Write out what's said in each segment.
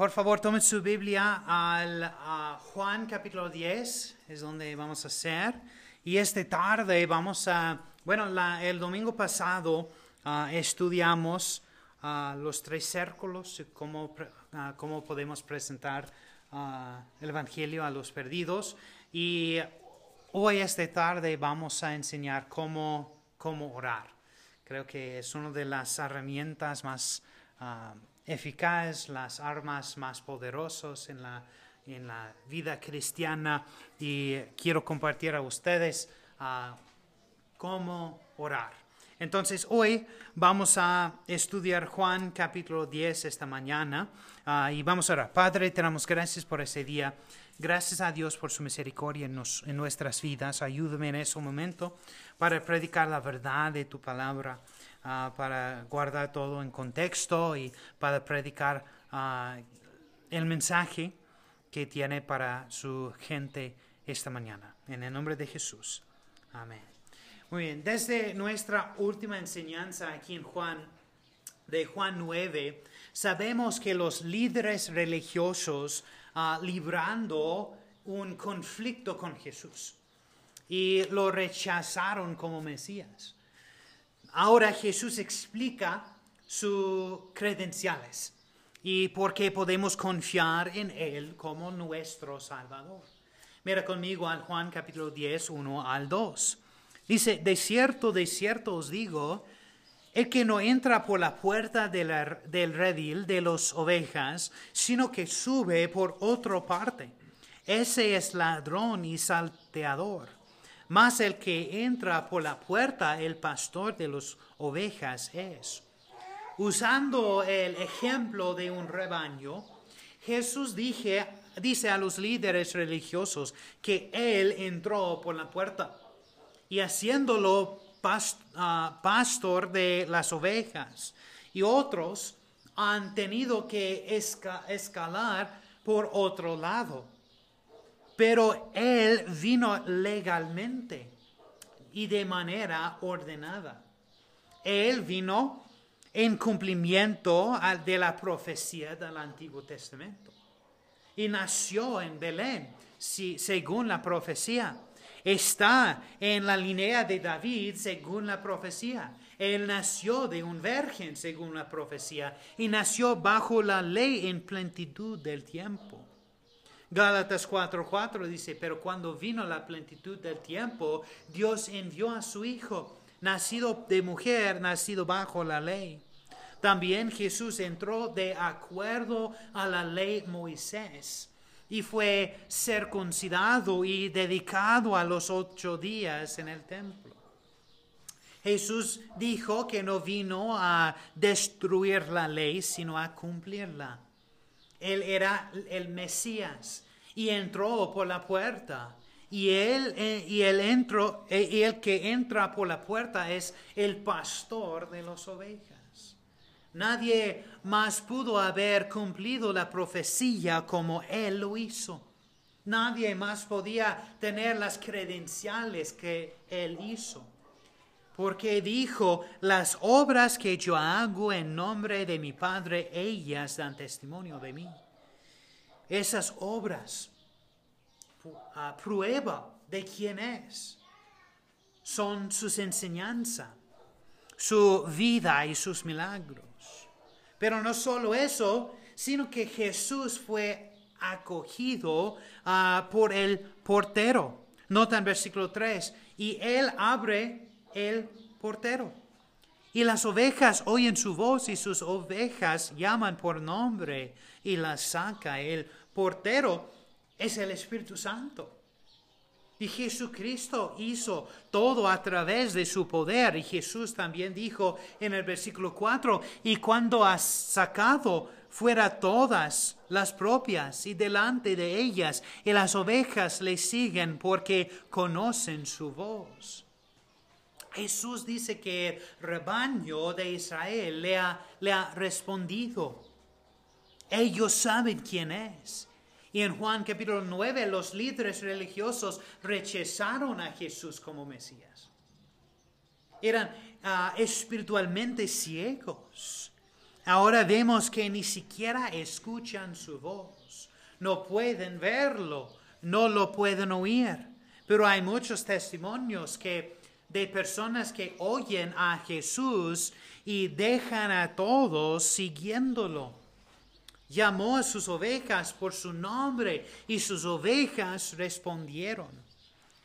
Por favor, tomen su Biblia al Juan capítulo 10, es donde vamos a hacer. Y esta tarde vamos a, bueno, el domingo pasado ah, estudiamos ah, los tres círculos, cómo, uh, cómo podemos presentar el Evangelio a los perdidos. Y hoy, esta tarde, vamos a enseñar cómo, cómo orar. Creo que es una de las herramientas más eficaz, las armas más poderosas en la, en la vida cristiana y quiero compartir a ustedes uh, cómo orar. Entonces hoy vamos a estudiar Juan capítulo 10 esta mañana uh, y vamos a orar. Padre, te damos gracias por ese día. Gracias a Dios por su misericordia en, en nuestras vidas. Ayúdame en ese momento para predicar la verdad de tu palabra. Ah, para guardar todo en contexto y para predicar ah, el mensaje que tiene para su gente esta mañana. En el nombre de Jesús. Amén. Muy bien, desde nuestra última enseñanza aquí en Juan, de Juan 9, sabemos que los líderes religiosos uh, librando un conflicto con Jesús y lo rechazaron como Mesías. Ahora Jesús explica sus credenciales y por qué podemos confiar en Él como nuestro Salvador. Mira conmigo al Juan capítulo 10, 1 al 2. Dice, de cierto, de cierto os digo, el que no entra por la puerta del redil de las ovejas, sino que sube por otra parte. Ese es ladrón y salteador mas el que entra por la puerta, el pastor de las ovejas es. Usando el ejemplo de un rebaño, Jesús dije, dice a los líderes religiosos que Él entró por la puerta y haciéndolo ah, pastor de las ovejas. Y otros han tenido que escalar por otro lado pero él vino legalmente y de manera ordenada. Él vino en cumplimiento de la profecía del Antiguo Testamento. Y nació en Belén, según la profecía. Está en la línea de David, según la profecía. Él nació de un virgen, según la profecía, y nació bajo la ley en plenitud del tiempo. Gálatas 4:4 dice, pero cuando vino la plenitud del tiempo, Dios envió a su Hijo, nacido de mujer, nacido bajo la ley. También Jesús entró de acuerdo a la ley Moisés y fue circuncidado y dedicado a los ocho días en el templo. Jesús dijo que no vino a destruir la ley, sino a cumplirla. Él era el Mesías y entró por la puerta. Y él, eh, y eh, y el que entra por la puerta es el pastor de las ovejas. Nadie más pudo haber cumplido la profecía como él lo hizo. Nadie más podía tener las credenciales que él hizo. Porque dijo, las obras que yo hago en nombre de mi Padre, ellas dan testimonio de mí. Esas obras, a prueba de quién es, son sus enseñanzas, su vida y sus milagros. Pero no solo eso, sino que Jesús fue acogido ah, por el portero. Nota en versículo 3, y él abre el portero. Y las ovejas oyen su voz y sus ovejas llaman por nombre y las saca. El portero es el Espíritu Santo. Y Jesucristo hizo todo a través de su poder. Y Jesús también dijo en el versículo 4, y cuando has sacado fuera todas las propias y delante de ellas, y las ovejas le siguen porque conocen su voz. Jesús dice que el rebaño de Israel le ha, le ha respondido. Ellos saben quién es. Y en Juan capítulo 9 los líderes religiosos rechazaron a Jesús como Mesías. Eran ah, espiritualmente ciegos. Ahora vemos que ni siquiera escuchan su voz. No pueden verlo, no lo pueden oír. Pero hay muchos testimonios que de personas que oyen a Jesús y dejan a todos siguiéndolo. Llamó a sus ovejas por su nombre y sus ovejas respondieron.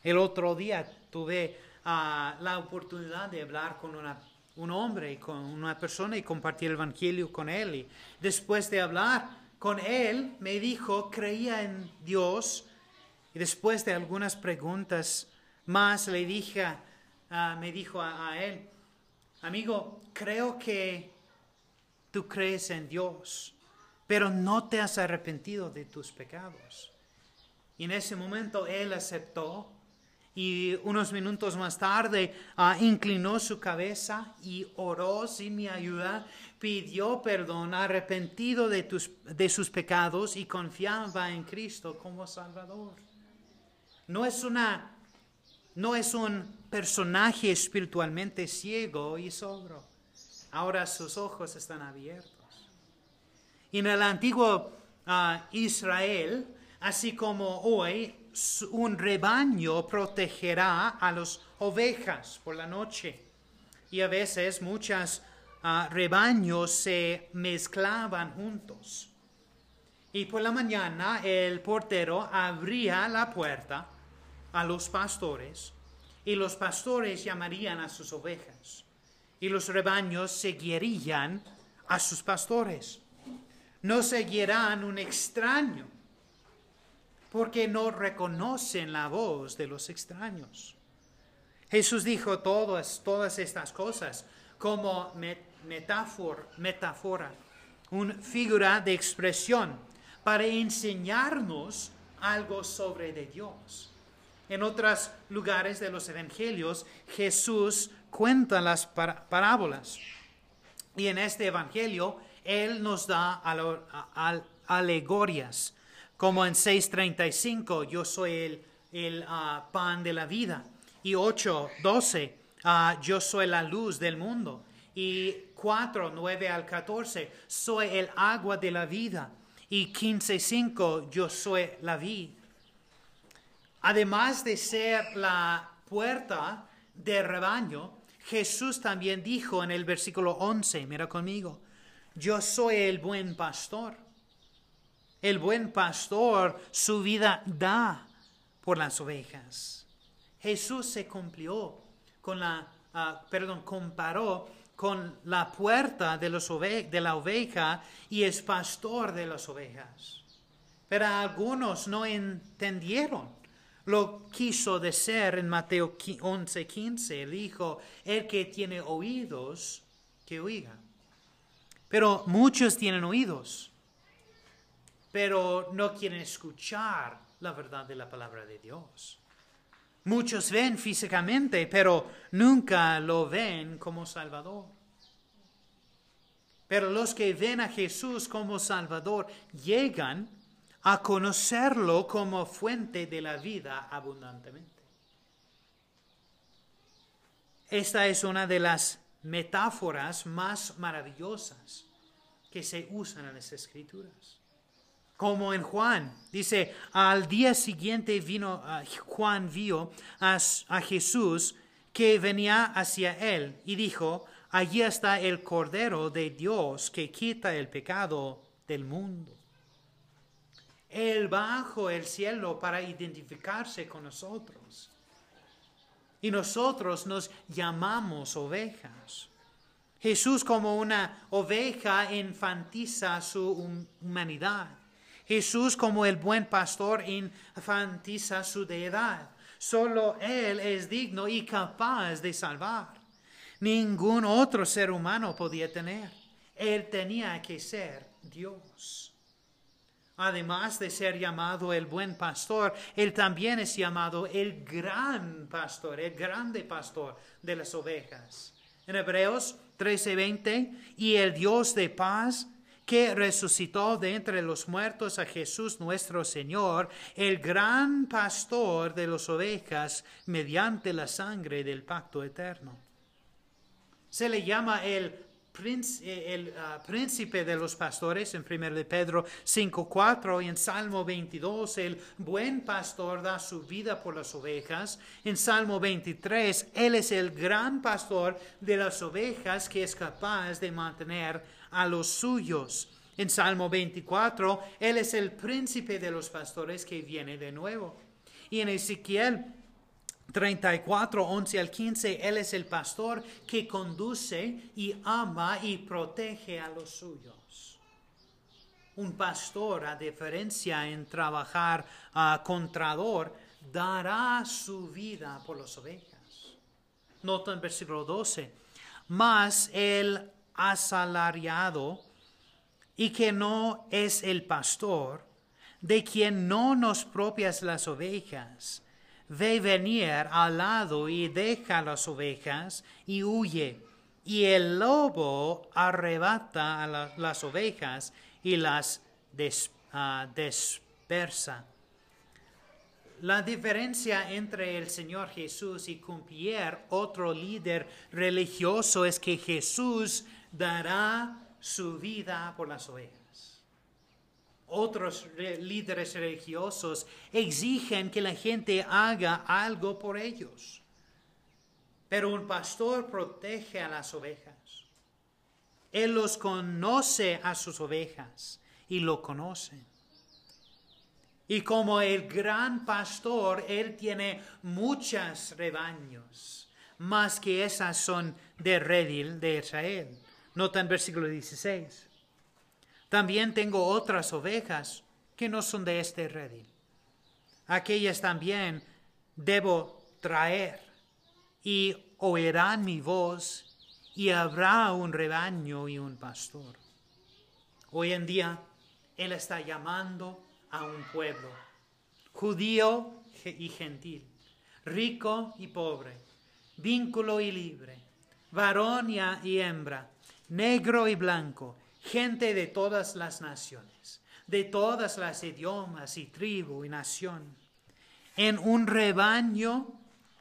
El otro día tuve ah, la oportunidad de hablar con un hombre, con una persona y compartir el Evangelio con él. Y después de hablar con él, me dijo, creía en Dios. Y después de algunas preguntas más, le dije, Ah, me dijo a, él, amigo, creo que tú crees en Dios, pero no te has arrepentido de tus pecados. Y en ese momento él aceptó y unos minutos más tarde ah, inclinó su cabeza y oró sin mi ayuda, pidió perdón, arrepentido de, tus, de sus pecados y confiaba en Cristo como Salvador. No es una no es un personaje espiritualmente ciego y sobro. Ahora sus ojos están abiertos. En el antiguo ah, Israel, así como hoy, un rebaño protegerá a las ovejas por la noche. Y a veces muchos ah, rebaños se mezclaban juntos. Y por la mañana el portero abría la puerta a los pastores y los pastores llamarían a sus ovejas y los rebaños seguirían a sus pastores. No seguirán un extraño porque no reconocen la voz de los extraños. Jesús dijo todas, todas estas cosas como metáfora, metáfora, una figura de expresión para enseñarnos algo sobre de Dios. En otros lugares de los evangelios, Jesús cuenta las parábolas. Y en este evangelio, Él nos da alegorias, como en 6.35, yo soy el, ah, pan de la vida. Y 8.12, ah, yo soy la luz del mundo. Y 4, 9 al 14, soy el agua de la vida. Y 15.5, yo soy la vida Además de ser la puerta de rebaño, Jesús también dijo en el versículo 11, mira conmigo, yo soy el buen pastor. El buen pastor su vida da por las ovejas. Jesús se cumplió con la, ah, perdón, comparó con la puerta de, los de la oveja y es pastor de las ovejas. Pero algunos no entendieron lo quiso decir en Mateo 11, 15. Dijo, el que tiene oídos, que oiga. Pero muchos tienen oídos, pero no quieren escuchar la verdad de la palabra de Dios. Muchos ven físicamente, pero nunca lo ven como Salvador. Pero los que ven a Jesús como Salvador llegan a conocerlo como fuente de la vida abundantemente. Esta es una de las metáforas más maravillosas que se usan en las escrituras. Como en Juan, dice, al día siguiente vino ah, Juan vio a, a Jesús que venía hacia él y dijo, allí está el Cordero de Dios que quita el pecado del mundo. Él bajo el cielo para identificarse con nosotros. Y nosotros nos llamamos ovejas. Jesús como una oveja infantiza su humanidad. Jesús como el buen pastor infantiza su deidad. Solo Él es digno y capaz de salvar. Ningún otro ser humano podía tener. Él tenía que ser Dios. Además de ser llamado el buen pastor, él también es llamado el gran pastor, el grande pastor de las ovejas. En Hebreos 13:20, y el Dios de paz que resucitó de entre los muertos a Jesús nuestro Señor, el gran pastor de las ovejas, mediante la sangre del pacto eterno. Se le llama el el ah, príncipe de los pastores en 1 de Pedro 5.4 y en Salmo 22 el buen pastor da su vida por las ovejas. En Salmo 23 Él es el gran pastor de las ovejas que es capaz de mantener a los suyos. En Salmo 24 Él es el príncipe de los pastores que viene de nuevo. Y en Ezequiel 34, 11 al 15, Él es el pastor que conduce y ama y protege a los suyos. Un pastor, a diferencia en trabajar a contrador, dará su vida por las ovejas. Nota en versículo 12, más el asalariado y que no es el pastor, de quien no nos propias las ovejas, ve venir al lado y deja las ovejas y huye. Y el lobo arrebata a las ovejas y las ah, dispersa. La diferencia entre el Señor Jesús y cualquier otro líder religioso es que Jesús dará su vida por las ovejas otros líderes religiosos exigen que la gente haga algo por ellos. Pero un pastor protege a las ovejas. Él los conoce a sus ovejas y lo conoce. Y como el gran pastor, él tiene muchas rebaños, más que esas son de redil de Israel. Nota en versículo 16. También tengo otras ovejas que no son de este redil. Aquellas también debo traer y oirán mi voz y habrá un rebaño y un pastor. Hoy en día Él está llamando a un pueblo, judío y gentil, rico y pobre, vínculo y libre, varón y hembra, negro y blanco, gente de todas las naciones, de todas las idiomas y tribu y nación. En un rebaño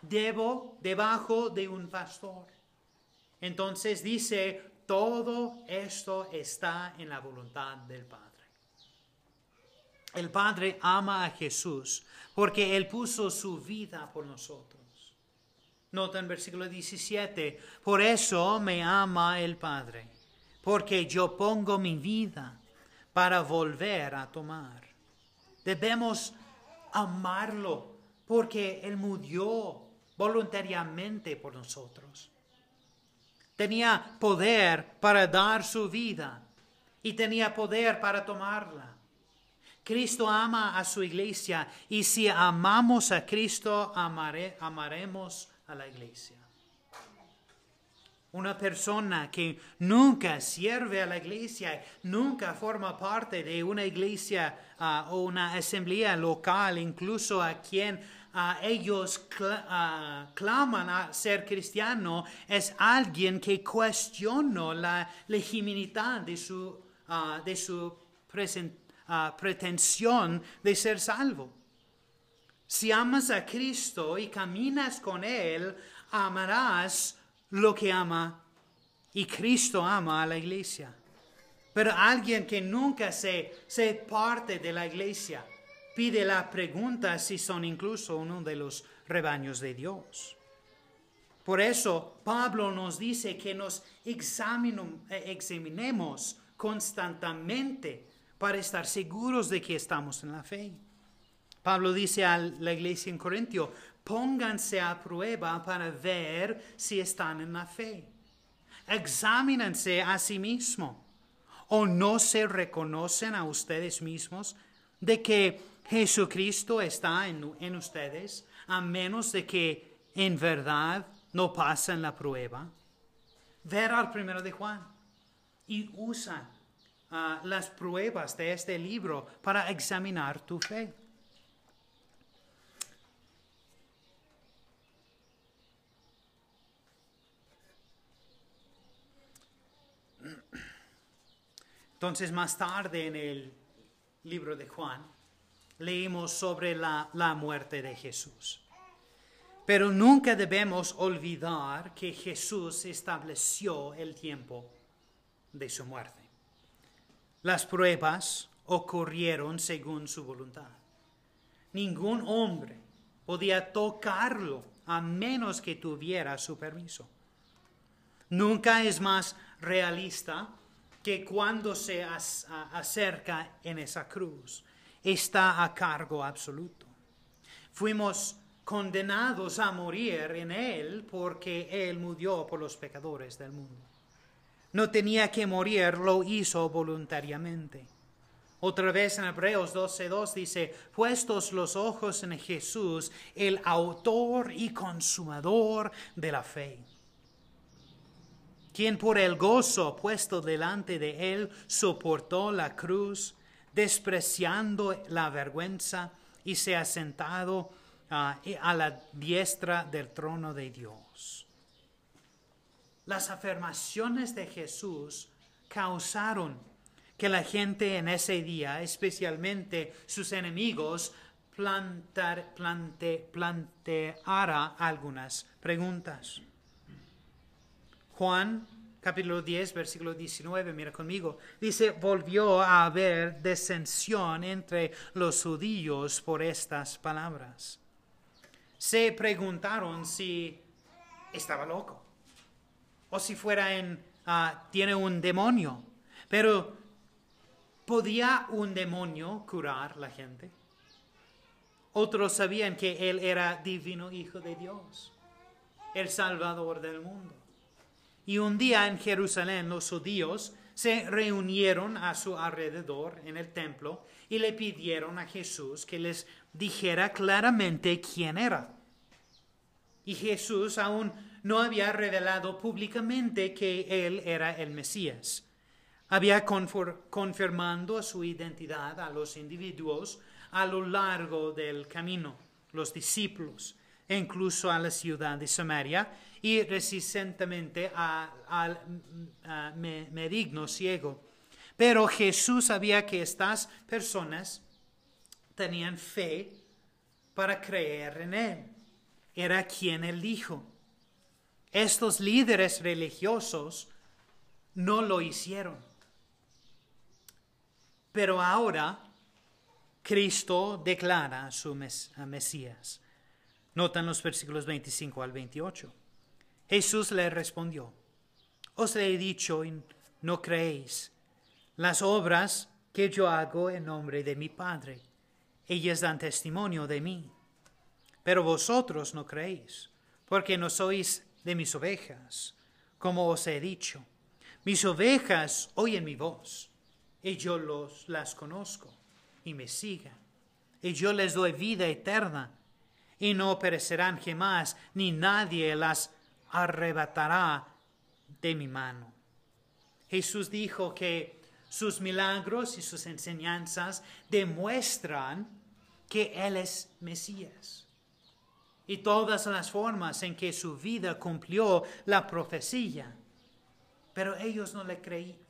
debo debajo de un pastor. Entonces dice, todo esto está en la voluntad del Padre. El Padre ama a Jesús porque Él puso su vida por nosotros. Nota en versículo 17, por eso me ama el Padre porque yo pongo mi vida para volver a tomar. Debemos amarlo porque Él murió voluntariamente por nosotros. Tenía poder para dar su vida y tenía poder para tomarla. Cristo ama a su iglesia y si amamos a Cristo, amaremos a la iglesia una persona que nunca sirve a la iglesia, nunca forma parte de una iglesia ah, o una asamblea local, incluso a quien ah, ellos ah, claman a ser cristiano, es alguien que cuestiona la legitimidad de su, de su pretensión de ser salvo. Si amas a Cristo y caminas con Él, amarás lo que ama y Cristo ama a la iglesia. Pero alguien que nunca se, se parte de la iglesia pide la pregunta si son incluso uno de los rebaños de Dios. Por eso Pablo nos dice que nos eh, examinemos constantemente para estar seguros de que estamos en la fe. Pablo dice a la iglesia en Corintio, pónganse a prueba para ver si están en la fe. Examínense a sí mismos. ¿O no se reconocen a ustedes mismos de que Jesucristo está en, en ustedes, a menos de que en verdad no pasen la prueba? Ver al primero de Juan y usa ah, las pruebas de este libro para examinar tu fe. Entonces más tarde en el libro de Juan leímos sobre la, la muerte de Jesús. Pero nunca debemos olvidar que Jesús estableció el tiempo de su muerte. Las pruebas ocurrieron según su voluntad. Ningún hombre podía tocarlo a menos que tuviera su permiso. Nunca es más realista que cuando se acerca en esa cruz está a cargo absoluto. Fuimos condenados a morir en Él porque Él murió por los pecadores del mundo. No tenía que morir, lo hizo voluntariamente. Otra vez en Hebreos 12.2 dice, puestos los ojos en Jesús, el autor y consumador de la fe, quien por el gozo puesto delante de él soportó la cruz, despreciando la vergüenza, y se ha sentado a la diestra del trono de Dios. Las afirmaciones de Jesús causaron que la gente en ese día, especialmente sus enemigos, plantar, plante, planteara algunas preguntas. Juan capítulo 10, versículo 19, mira conmigo, dice, volvió a haber descensión entre los judíos por estas palabras se preguntaron si estaba loco o si fuera en, ah, tiene un demonio. Pero, ¿podía un demonio curar la gente? Otros sabían que él era divino Hijo de Dios, el Salvador del mundo. Y un día en Jerusalén los judíos se reunieron a su alrededor en el templo y le pidieron a Jesús que les dijera claramente quién era. Y Jesús aún no había revelado públicamente que Él era el Mesías. Había confirmando su identidad a los individuos a lo largo del camino, los discípulos, e incluso a la ciudad de Samaria y recientemente al medigno ciego. Pero Jesús sabía que estas personas tenían fe para creer en Él era quien él dijo. Estos líderes religiosos no lo hicieron. Pero ahora Cristo declara a su Mesías. Notan los versículos 25 al 28. Jesús le respondió, os he dicho y no creéis. Las obras que yo hago en nombre de mi Padre, ellas dan testimonio de mí pero vosotros no creéis, porque no sois de mis ovejas, como os he dicho. Mis ovejas oyen mi voz, y yo las conozco, y me siguen, y yo les doy vida eterna, y no perecerán jamás, ni nadie las arrebatará de mi mano. Jesús dijo que sus milagros y sus enseñanzas demuestran que Él es Mesías y todas las formas en que su vida cumplió la profecía. Pero ellos no le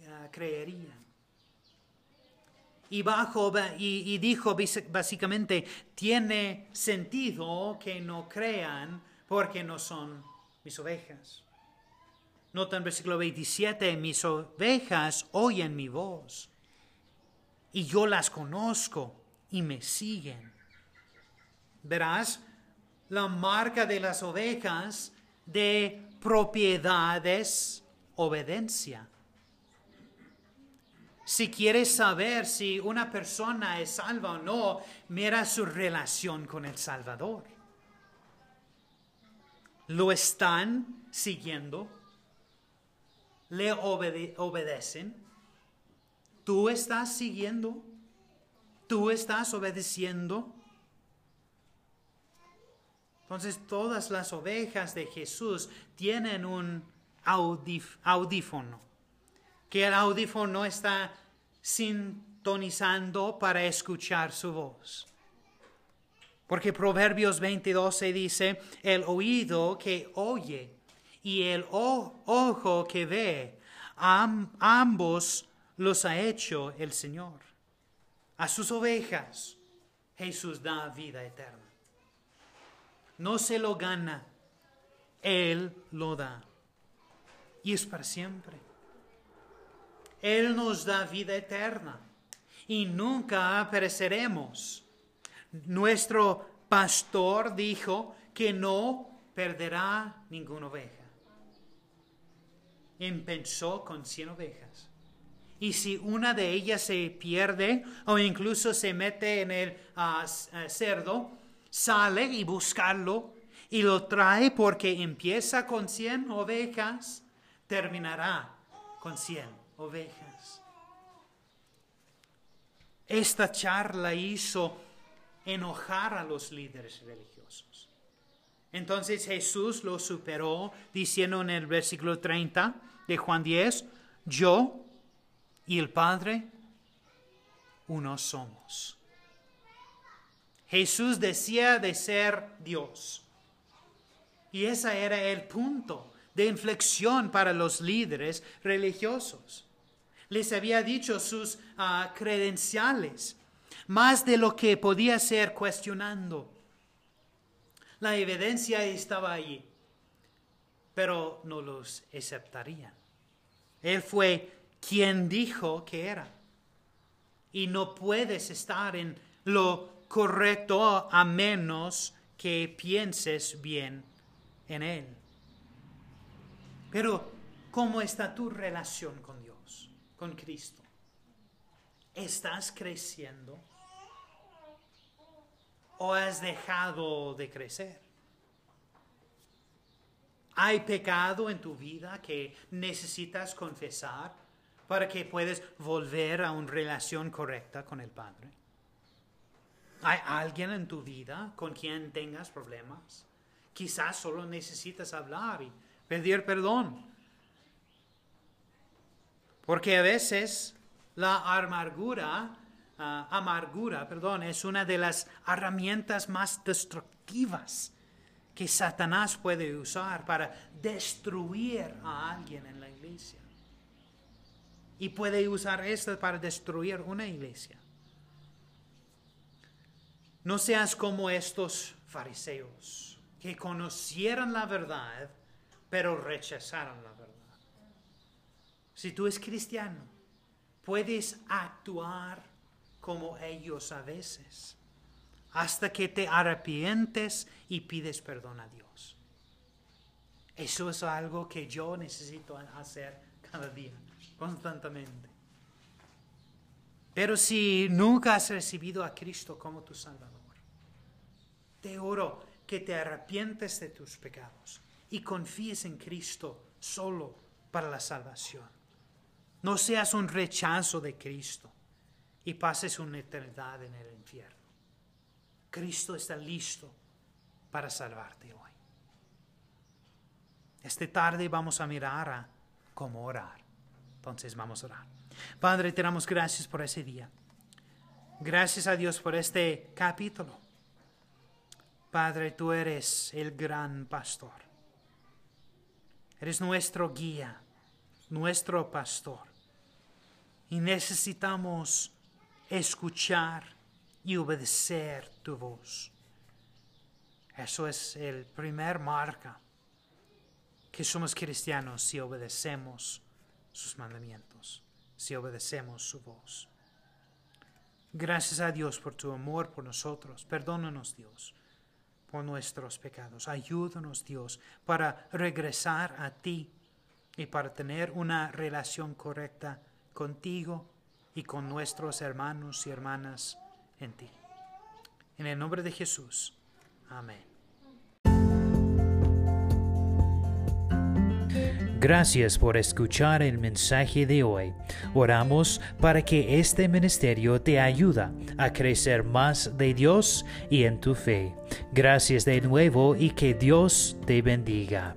ah, creerían. Y, bajo, y, dijo básicamente, tiene sentido que no crean porque no son mis ovejas. Nota en versículo 27, mis ovejas oyen mi voz y yo las conozco y me siguen. Verás, la marca de las ovejas de propiedades obediencia. Si quieres saber si una persona es salva o no, mira su relación con el Salvador. ¿Lo están siguiendo? ¿Le obedecen? ¿Tú estás siguiendo? ¿Tú estás obedeciendo? Entonces todas las ovejas de Jesús tienen un audífono, que el audífono está sintonizando para escuchar su voz. Porque Proverbios 22 se dice, el oído que oye y el ojo que ve, ambos los ha hecho el Señor. A sus ovejas Jesús da vida eterna. No se lo gana, Él lo da. Y es para siempre. Él nos da vida eterna y nunca pereceremos. Nuestro pastor dijo que no perderá ninguna oveja. Empezó con cien ovejas. Y si una de ellas se pierde o incluso se mete en el ah, ah, cerdo, sale y buscarlo y lo trae porque empieza con cien ovejas, terminará con cien ovejas. Esta charla hizo enojar a los líderes religiosos. Entonces Jesús lo superó diciendo en el versículo 30 de Juan 10, yo y el Padre uno somos. Jesús decía de ser Dios. Y ese era el punto de inflexión para los líderes religiosos. Les había dicho sus ah, credenciales, más de lo que podía ser cuestionando. La evidencia estaba allí, pero no los aceptarían. Él fue quien dijo que era. Y no puedes estar en lo correcto a menos que pienses bien en Él. Pero, ¿cómo está tu relación con Dios, con Cristo? ¿Estás creciendo? ¿O has dejado de crecer? ¿Hay pecado en tu vida que necesitas confesar para que puedas volver a una relación correcta con el Padre? ¿Hay alguien en tu vida con quien tengas problemas? Quizás solo necesitas hablar y pedir perdón. Porque a veces la amargura, ah, amargura, perdón, es una de las herramientas más destructivas que Satanás puede usar para destruir a alguien en la iglesia. Y puede usar esto para destruir una iglesia. No seas como estos fariseos que conocieran la verdad, pero rechazaron la verdad. Si tú eres cristiano, puedes actuar como ellos a veces, hasta que te arrepientes y pides perdón a Dios. Eso es algo que yo necesito hacer cada día, constantemente. Pero si nunca has recibido a Cristo como tu Salvador, te oro que te arrepientes de tus pecados y confíes en Cristo solo para la salvación. No seas un rechazo de Cristo y pases una eternidad en el infierno. Cristo está listo para salvarte hoy. Esta tarde vamos a mirar a cómo orar. Entonces vamos a orar. Padre, te damos gracias por ese día. Gracias a Dios por este capítulo. Padre, tú eres el gran pastor. Eres nuestro guía, nuestro pastor. Y necesitamos escuchar y obedecer tu voz. Eso es el primer marca que somos cristianos si obedecemos sus mandamientos, si obedecemos su voz. Gracias a Dios por tu amor por nosotros. Perdónanos, Dios por nuestros pecados. Ayúdanos, Dios, para regresar a ti y para tener una relación correcta contigo y con nuestros hermanos y hermanas en ti. En el nombre de Jesús. Amén. Gracias por escuchar el mensaje de hoy. Oramos para que este ministerio te ayude a crecer más de Dios y en tu fe. Gracias de nuevo y que Dios te bendiga.